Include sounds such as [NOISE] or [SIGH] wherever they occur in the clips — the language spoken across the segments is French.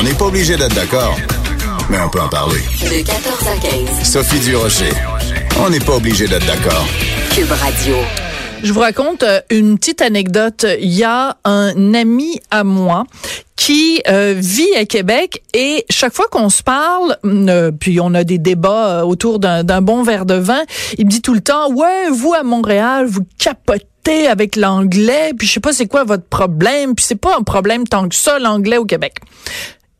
On n'est pas obligé d'être d'accord, mais on peut en parler. De 14 à 15. Sophie Durocher. On n'est pas obligé d'être d'accord. Cube Radio. Je vous raconte euh, une petite anecdote. Il y a un ami à moi qui euh, vit à Québec et chaque fois qu'on se parle, euh, puis on a des débats autour d'un d'un bon verre de vin, il me dit tout le temps, ouais, vous à Montréal, vous capotez avec l'anglais, puis je sais pas c'est quoi votre problème, puis c'est pas un problème tant que ça l'anglais au Québec.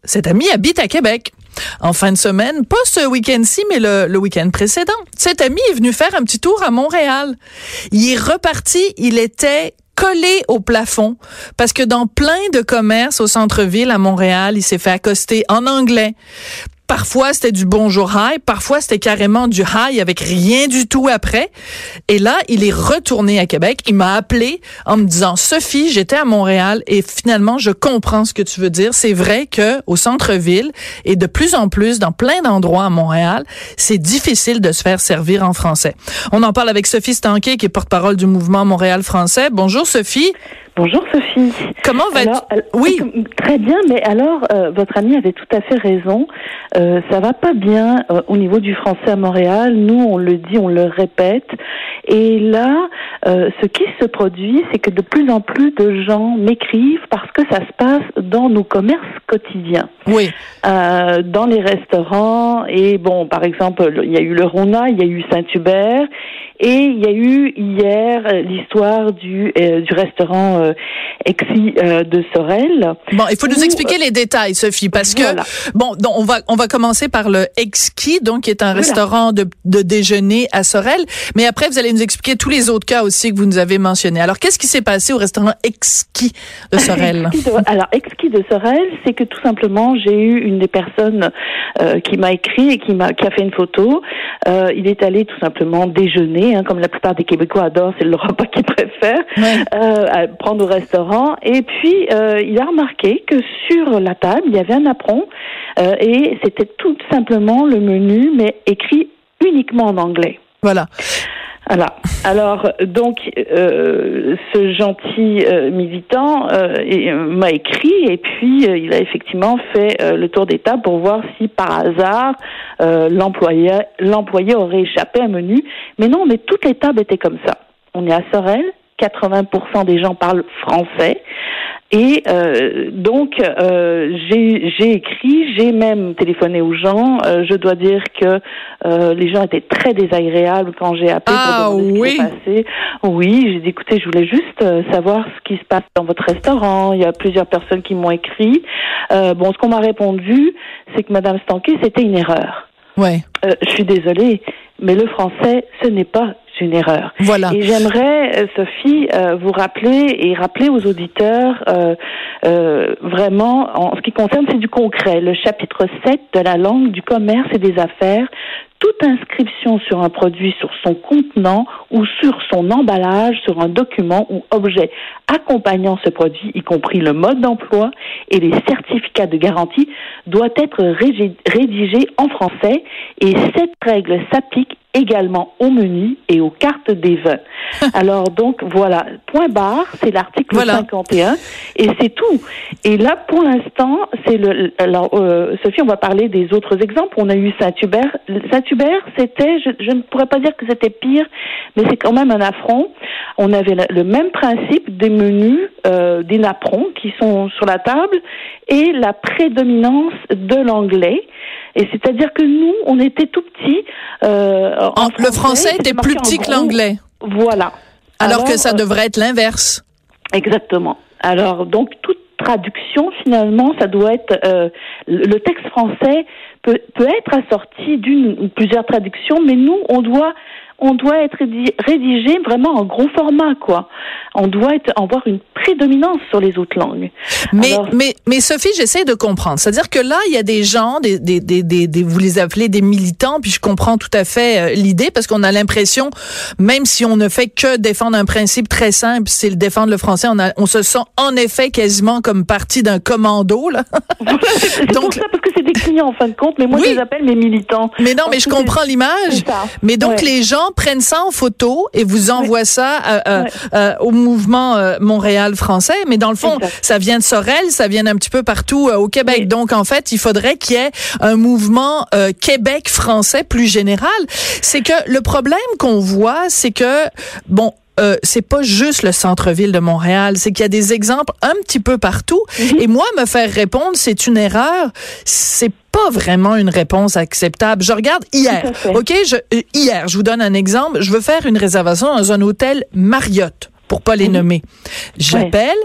Cet ami habite à Québec. En fin de semaine, pas ce week-end-ci, mais le, week-end précédent. Cet ami est venu faire un petit tour à Montréal. Il est reparti, il était collé au plafond parce que dans plein de commerces au centre-ville à Montréal, il s'est fait accoster en anglais. Parfois, c'était du bonjour hi, parfois c'était carrément du hi avec rien du tout après. Et là, il est retourné à Québec. Il m'a appelé en me disant Sophie, j'étais à Montréal et finalement, je comprends ce que tu veux dire. C'est vrai que au centre-ville et de plus en plus dans plein d'endroits à Montréal, c'est difficile de se faire servir en français. On en parle avec Sophie Stanquet qui est porte-parole du mouvement Montréal français. Bonjour Sophie. Bonjour Sophie. Comment Alors, Oui. Très bien, mais alors euh, votre ami avait tout à fait raison. Euh, ça va pas bien euh, au niveau du français à Montréal. Nous, on le dit, on le répète. Et là, euh, ce qui se produit, c'est que de plus en plus de gens m'écrivent parce que ça se passe dans nos commerces quotidiens. Oui. Euh, dans les restaurants et bon par exemple il y a eu le Rona, il y a eu Saint-Hubert et il y a eu hier euh, l'histoire du euh, du restaurant euh, Exi euh, de Sorel. Bon, il faut nous Ou, expliquer les détails, Sophie, parce que voilà. bon, donc on va on va commencer par le Exki, donc qui est un restaurant de, de déjeuner à Sorel, mais après vous allez nous expliquer tous les autres cas aussi que vous nous avez mentionnés. Alors qu'est-ce qui s'est passé au restaurant Exki de [LAUGHS] Sorel? Alors Exquis de Sorel, c'est que tout simplement j'ai eu une des personnes euh, qui m'a écrit et qui m'a qui a fait une photo. Euh, il est allé tout simplement déjeuner, hein, comme la plupart des Québécois adorent, c'est le repas [LAUGHS] qu'ils préfèrent. Ouais. euh, à prendre au restaurant. Et puis, euh, il a remarqué que sur la table, il y avait un apron euh, et c'était tout simplement le menu, mais écrit uniquement en anglais. Voilà. Voilà. Alors, donc, euh, ce gentil euh, militant euh, m'a écrit et puis il a effectivement fait le tour des tables pour voir si par hasard l'employé l'employé aurait échappé à un menu. Mais non, mais toutes les tables étaient comme ça. On est à Sorel, 80% des gens parlent français. Et euh, donc, euh, j'ai écrit, j'ai même téléphoné aux gens. Euh, je dois dire que les gens étaient très désagréables quand j'ai appelé Ah, pour demander oui. ce qui s'est passé. Oui, j'ai dit, écoutez, je voulais juste savoir ce qui se passe dans votre restaurant. Il y a plusieurs personnes qui m'ont écrit. Bon, ce qu'on m'a répondu, c'est que Madame Stanquet, c'était une erreur. Ouais. Je suis désolée, mais le français, ce n'est pas une erreur. Voilà. Et j'aimerais, euh, Sophie, euh, vous rappeler et rappeler aux auditeurs, euh, euh, vraiment, en ce qui concerne, c'est du concret, le chapitre 7 de la langue du commerce et des affaires. Toute inscription sur un produit, sur son contenant ou sur son emballage, sur un document ou objet accompagnant ce produit, y compris le mode d'emploi et les certificats de garantie, doit être régi- rédigé en français et cette règle s'applique également au menu et aux cartes des vins. [LAUGHS] Alors donc voilà, point barre, c'est l'article Voilà. 51 et c'est tout. Et là pour l'instant, c'est le alors euh, Sophie, on va parler des autres exemples. On a eu Saint-Hubert. Saint-Hubert, c'était je, je ne pourrais pas dire que c'était pire, mais c'est quand même un affront. On avait le, le même principe des menus euh, des napperons qui sont sur la table et la prédominance de l'anglais. Et c'est-à-dire que nous, on était tout petits. Euh, en En- le français était plus petit que l'anglais, Voilà. alors, que ça euh, devrait être l'inverse. Exactement. Alors, donc, toute traduction, finalement, ça doit être... euh, le texte français peut, peut être assorti d'une ou plusieurs traductions, mais nous, on doit... On doit être rédi- rédigé vraiment en gros format, quoi. On doit être, avoir une prédominance sur les autres langues. Mais, Alors- mais, mais Sophie, j'essaie de comprendre. C'est-à-dire que là, il y a des gens, des, des, des, des, des- vous les appelez des militants, puis je comprends tout à fait euh, l'idée, parce qu'on a l'impression, même si on ne fait que défendre un principe très simple, c'est le défendre le français, on, a, on se sent en effet quasiment comme partie d'un commando, là. [LAUGHS] [LAUGHS] C'est Donc- pour ça, parce que c'est des clients, en fin de compte, mais moi, Oui. je les appelle mes militants. Mais non, mais je comprends l'image. Mais donc, Ouais. les gens prennent ça en photo et vous envoient ça euh, euh, Ouais. euh, au mouvement euh, Montréal français. Mais dans le fond, ça vient de Sorel, ça vient un petit peu partout euh, au Québec. Oui. Donc, en fait, il faudrait qu'il y ait un mouvement euh, Québec français plus général. C'est que le problème qu'on voit, c'est que, bon, euh, c'est pas juste le centre-ville de Montréal, c'est qu'il y a des exemples un petit peu partout. Mhm. Et moi, me faire répondre, c'est une erreur. C'est pas vraiment une réponse acceptable. Je regarde hier. OK, je, euh, hier, je vous donne un exemple. Je veux faire une réservation dans un hôtel Marriott pour pas les Mhm. nommer. J'appelle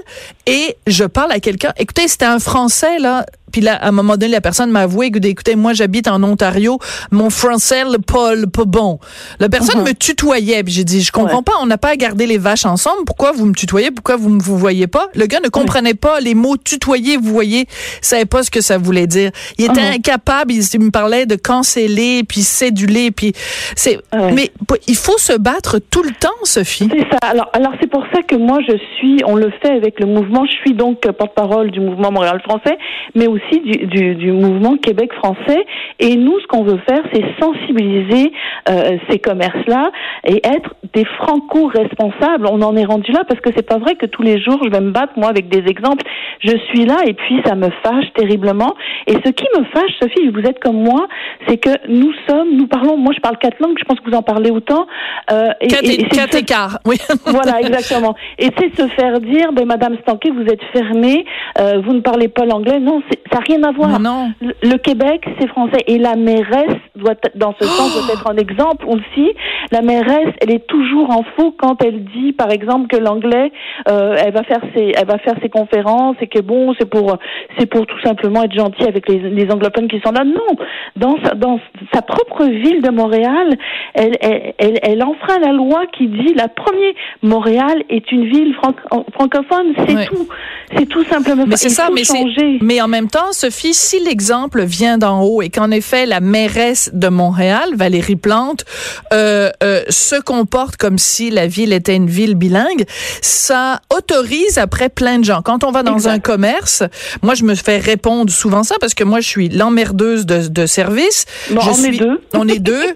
et je parle à quelqu'un. Écoutez, c'était un Français, là. Puis là, à un moment donné, la personne m'a avoué, écoutez, écoutez, moi, j'habite en Ontario. Mon français, le pas, le pas bon. La personne Mhm. me tutoyait. Puis j'ai dit, je comprends Ouais. pas, on n'a pas à garder les vaches ensemble. Pourquoi vous me tutoyez? Pourquoi vous ne vous voyez pas? Le gars ne comprenait pas les mots tutoyer, vous voyez. savait pas ce que ça voulait dire. Il était Mhm. incapable. Il, il me parlait de canceller, puis céduler, puis c'est, Ouais. mais il faut se battre tout le temps, Sophie. C'est ça. Alors, alors c'est pour ça que moi je suis, on le fait avec le mouvement. Je suis donc porte-parole du mouvement Montréal français, mais aussi du, du, du mouvement Québec français. Et nous, ce qu'on veut faire, c'est sensibiliser euh, ces commerces-là et être des franco-responsables. On en est rendu là parce que c'est pas vrai que tous les jours je vais me battre moi avec des exemples. Je suis là et puis ça me fâche terriblement. Et ce qui me fâche, Sophie, vous êtes comme moi, c'est que nous sommes, nous parlons. Moi, je parle quatre langues. Je pense que vous en parlez autant. Euh, et- Quatre, et- et c'est quatre ce- écarts, [LAUGHS] oui. voilà, exactement. Et c'est se faire dire, ben Madame Stanquet, vous êtes fermée, euh, vous ne parlez pas l'anglais. Non, ça n'a rien à voir. Non. Le, le Québec, c'est français. Et la mairesse doit, dans ce sens, doit être un exemple aussi. La mairesse, elle est toujours en faux quand elle dit, par exemple, que l'anglais, euh, elle va faire ses, elle va faire ses conférences et que bon, c'est pour, c'est pour tout simplement être gentil avec les, les anglophones qui sont là. Non, dans sa, dans sa propre ville de Montréal, elle, elle, elle, elle enfreint la loi qui dit la première Montréal est une ville franco- francophone. C'est Ouais. tout, c'est tout simplement. Mais c'est ça, mais c'est, changer. mais en même temps, Sophie, si l'exemple vient d'en haut et qu'en effet la mairesse de Montréal, Valérie Plante, euh, euh, se comporte comme si la ville était une ville bilingue, ça autorise après plein de gens. Quand on va dans. Un commerce, moi je me fais répondre souvent ça parce que moi je suis l'emmerdeuse de, de service. Bon, je on est deux. On est deux. [LAUGHS]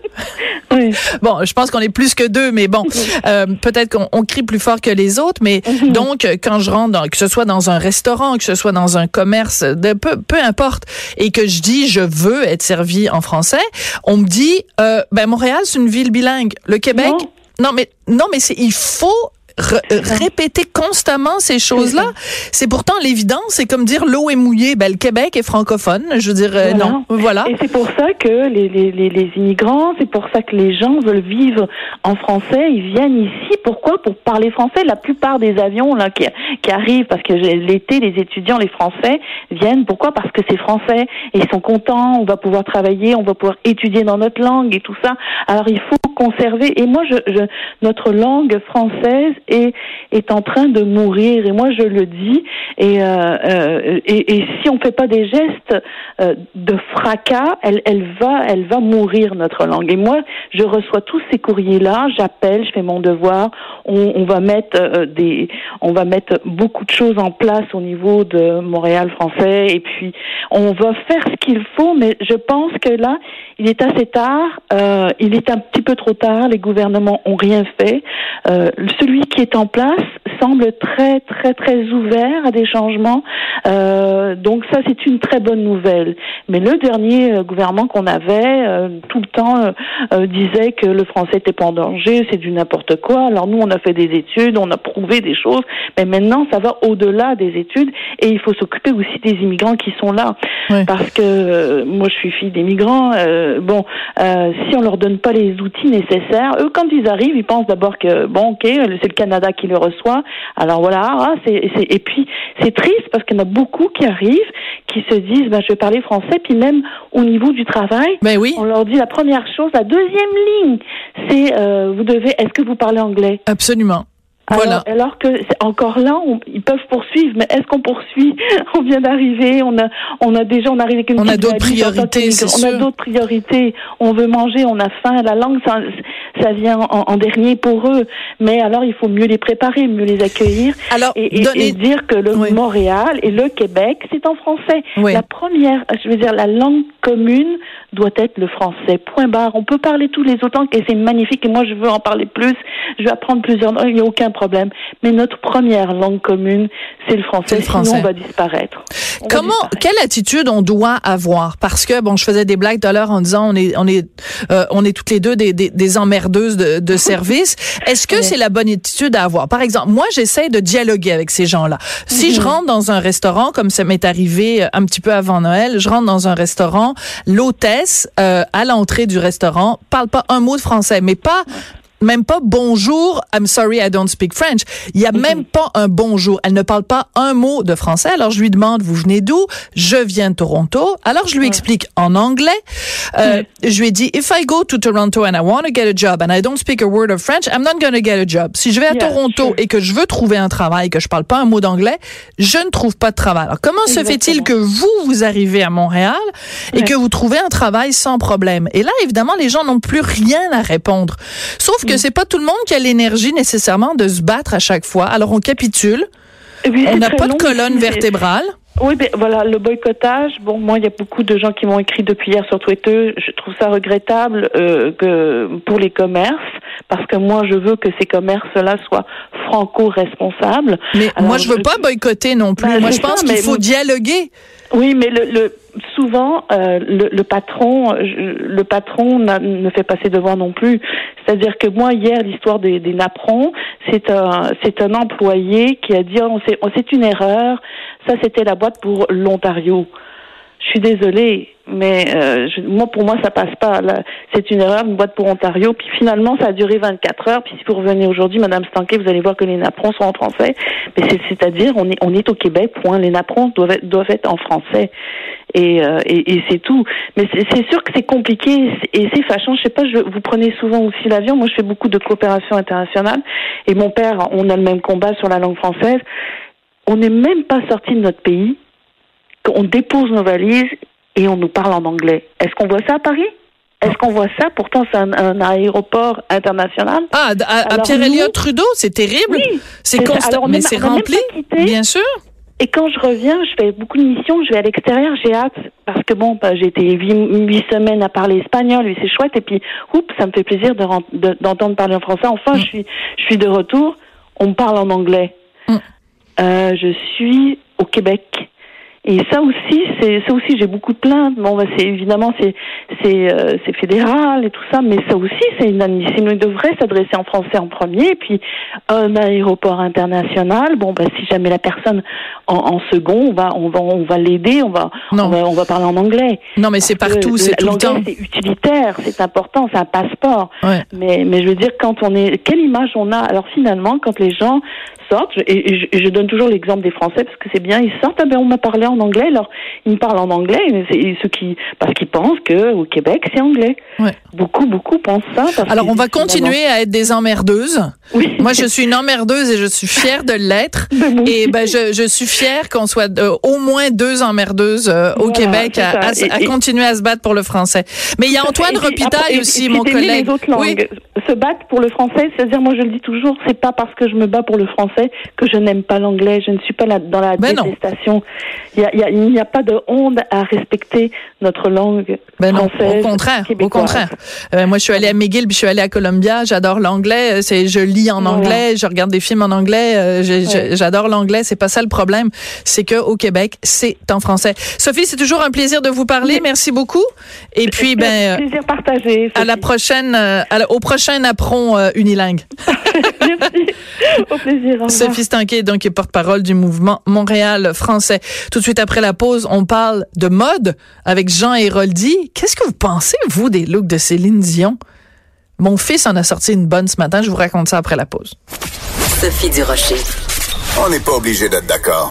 [LAUGHS] Oui. Bon, je pense qu'on est plus que deux, mais bon, euh, peut-être qu'on on crie plus fort que les autres. Mais donc, euh, quand je rentre, dans, que ce soit dans un restaurant, que ce soit dans un commerce, de peu, peu importe, et que je dis je veux être servi en français, on me dit, euh, ben Montréal c'est une ville bilingue. Le Québec, non, mais non, mais c'est il faut répéter constamment ces choses-là. C'est pourtant l'évidence. C'est comme dire l'eau est mouillée. Ben le Québec est francophone. Je veux dire euh, Voilà. non, voilà. Et c'est pour ça que les, les, les, immigrants, c'est pour ça que les gens veulent vivre en français. Ils viennent ici. Pourquoi? Pour parler français. La plupart des avions là qui, qui arrivent, parce que l'été, les étudiants, les Français viennent. Pourquoi? Parce que c'est français et ils sont contents. On va pouvoir travailler, on va pouvoir étudier dans notre langue et tout ça. Alors il faut conserver. Et moi, je, je notre langue française est est en train de mourir. Et moi, je le dis. Et euh, euh, et, et si on fait pas des gestes euh, de fracas, elle, elle va, elle va mourir notre langue. Et moi, je reçois tous ces courriers-là, j'appelle, je fais mon devoir. On, on va mettre euh, des, on va mettre beaucoup de choses en place au niveau de Montréal français. Et puis, on va faire ce qu'il faut. Mais je pense que là, il est assez tard. Euh, il est un petit peu trop tard. Les gouvernements ont rien fait. Euh, celui qui est en place semble très, très, très ouvert à des changements. Euh, donc ça, c'est une très bonne nouvelle. Mais le dernier euh, gouvernement qu'on avait, euh, tout le temps, euh, disait que le français n'était pas en danger, c'est du n'importe quoi. Alors nous, on a fait des études, on a prouvé des choses, mais maintenant, ça va au-delà des études et il faut s'occuper aussi des immigrants qui sont là. Parce que euh, moi, je suis fille d'immigrants. euh, bon, euh, si on leur donne pas les outils nécessaires, eux, quand ils arrivent, ils pensent d'abord que bon, ok, c'est le Canada qui le reçoit. Alors voilà, ah, c'est, c'est- et puis c'est triste parce qu'il y en a beaucoup qui arrivent, qui se disent, ben, je vais parler français, puis même au niveau du travail, Ben oui, on leur dit la première chose, la deuxième ligne, c'est euh, vous devez, est-ce que vous parlez anglais? Absolument. Alors, Voilà. alors que c'est encore là, on- ils peuvent poursuivre, mais est-ce qu'on poursuit? [LAUGHS] On vient d'arriver, on a, on a déjà, on arrive avec une On a d'autres priorités, On a d'autres priorités. On veut manger, on a faim. La langue, ça, ça vient en, en dernier pour eux. Mais alors, il faut mieux les préparer, mieux les accueillir. Alors, et, et- donnez- et dire que le Oui. Montréal et le Québec, c'est en français. Oui. La première, je veux dire, la langue commune doit être le français. Point barre. On peut parler tous les autres langues et c'est magnifique. Et moi, je veux en parler plus. Je veux apprendre plusieurs langues. Il n'y a aucun problème. Mais notre première langue commune, c'est le français. Le français. Sinon, on va disparaître. On va Comment, disparaître. quelle attitude on doit avoir? Parce que bon, je faisais des blagues tout à l'heure en disant on est, on est, euh, on est toutes les deux des, des, des emmerdeuses de, de [LAUGHS] service. Est-ce que c'est la bonne attitude à avoir? Par exemple, moi, j'essaie de dialoguer avec ces gens-là. Si je rentre dans un restaurant, comme ça m'est arrivé euh, un petit peu avant Noël, je rentre dans un restaurant, l'hôtesse euh, à l'entrée du restaurant parle pas un mot de français, mais pas même pas bonjour, I'm sorry, I don't speak French. Il y a même pas un bonjour. Elle ne parle pas un mot de français. Alors je lui demande, vous venez d'où? Je viens de Toronto. Alors je lui explique en anglais. Euh, Je lui ai dit, if I go to Toronto and I want to get a job and I don't speak a word of French, I'm not going to get a job. Si je vais à Yeah, Toronto sure. et que je veux trouver un travail, que je parle pas un mot d'anglais, je ne trouve pas de travail. Alors comment se fait-il que vous, vous arrivez à Montréal et Ouais. que vous trouvez un travail sans problème? Et là, évidemment, les gens n'ont plus rien à répondre. Sauf. Que c'est pas tout le monde qui a l'énergie nécessairement de se battre à chaque fois. Alors on capitule, on n'a pas de colonne vertébrale. Oui, ben voilà, le boycottage. Bon, moi, il y a beaucoup de gens qui m'ont écrit depuis hier sur Twitter. Je trouve ça regrettable euh, que pour les commerces, parce que moi, je veux que ces commerces-là soient franco-responsables. Mais Alors, moi, je veux pas boycotter non plus. Ben, moi, je pense qu'il faut dialoguer. Oui, mais le, le souvent euh, le, le patron, le patron ne fait pas ses devoirs non plus. C'est-à-dire que moi hier l'histoire des, des c'est un c'est un employé qui a dit oh, c'est une erreur. Ça c'était la boîte pour l'Ontario. Je suis désolée, mais euh, je- moi pour moi ça passe pas. C'est une erreur, une boîte pour Ontario. Puis finalement ça a duré 24 heures. Puis si vous revenez aujourd'hui, Madame Stanquet, vous allez voir que les napperons sont en français. Mais c'est- c'est-à-dire on est on est au Québec. Point. Les napperons doivent être, doivent être en français. Et, euh, et, et c'est tout. Mais c'est sûr que c'est compliqué et c'est fâchant. Je sais pas, je, vous prenez souvent aussi l'avion. Moi, je fais beaucoup de coopération internationale. Et mon père, on a le même combat sur la langue française. On n'est même pas sorti de notre pays. On dépose nos valises et on nous parle en anglais. Est-ce qu'on voit ça à Paris? Est-ce qu'on voit ça? Pourtant, c'est un, un aéroport international. Ah, à, Pierre-Éliott Trudeau, c'est terrible. Oui, c'est constant, mais est- c'est rempli. Bien sûr. Et quand je reviens, je fais beaucoup de missions, je vais à l'extérieur, j'ai hâte, parce que bon, bah, j'ai été huit, huit semaines à parler espagnol, et c'est chouette, et puis, oups, ça me fait plaisir de ren- de- d'entendre parler en français. Enfin, je suis, je suis de retour, on me parle en anglais. Mm. Euh, je suis au Québec. Et ça aussi, c'est ça aussi, j'ai beaucoup de plaintes. Bon, bah, c'est évidemment c'est c'est euh, c'est fédéral et tout ça, mais ça aussi c'est inadmissible. Il devrait s'adresser en français en premier, puis un aéroport international. Bon, bah si jamais la personne en, en second, on va on va on va l'aider, on va, Non. on va on va parler en anglais. Non, mais c'est partout, c'est tout le temps. C'est utilitaire, c'est important, c'est un passeport. Ouais. Mais, mais je veux dire, quand on est, quelle image on a? Alors finalement, quand les gens sortent, je- et, et je, et je donne toujours l'exemple des Français parce que c'est bien, ils sortent, ah ben on m'a parlé en anglais, alors ils me parlent en anglais, mais c'est ceux qui, parce qu'ils pensent que au Québec c'est anglais. Ouais. Beaucoup, beaucoup pensent ça. parce Alors, on va continuer à être des emmerdeuses. Oui. Moi, je suis une emmerdeuse et je suis fière de l'être. [LAUGHS] Ben, Et ben, je, je suis fière qu'on soit euh, au moins deux emmerdeuses euh, au Voilà, Québec à, Et- continuer à se battre pour le français. Mais il y a Antoine et- aussi, mon collègue. Les autres langues. Oui. Se battre pour le français, c'est-à-dire, moi je le dis toujours, c'est pas parce que je me bats pour le français que je n'aime pas l'anglais. Je ne suis pas là dans la Ben non. Il y a, a- n'y a pas de honte à respecter notre langue Ben non, française. au contraire, au contraire. Euh, moi, je suis allée à McGill, puis je suis allée à Columbia. J'adore l'anglais. Euh, C'est, je lis en anglais, je regarde des films en anglais. euh, Ouais. j'adore l'anglais. C'est pas ça le problème. C'est que au Québec, c'est en français. Sophie, c'est toujours un plaisir de vous parler. Oui. Merci beaucoup. Et puis, ben, euh, Plaisir partagé. à la prochaine, euh, à la- au prochain apron euh, unilingue. [LAUGHS] Merci. Au plaisir. Au. Sophie Stanquet, donc, est porte-parole du mouvement Montréal français. Tout de suite après la pause, on parle de mode avec Jean Héroldi. Qu'est-ce que vous pensez, vous, des looks de Céline Dion? Mon fils en a sorti une bonne ce matin. Je vous raconte ça après la pause. Sophie Durocher. On n'est pas obligé d'être d'accord.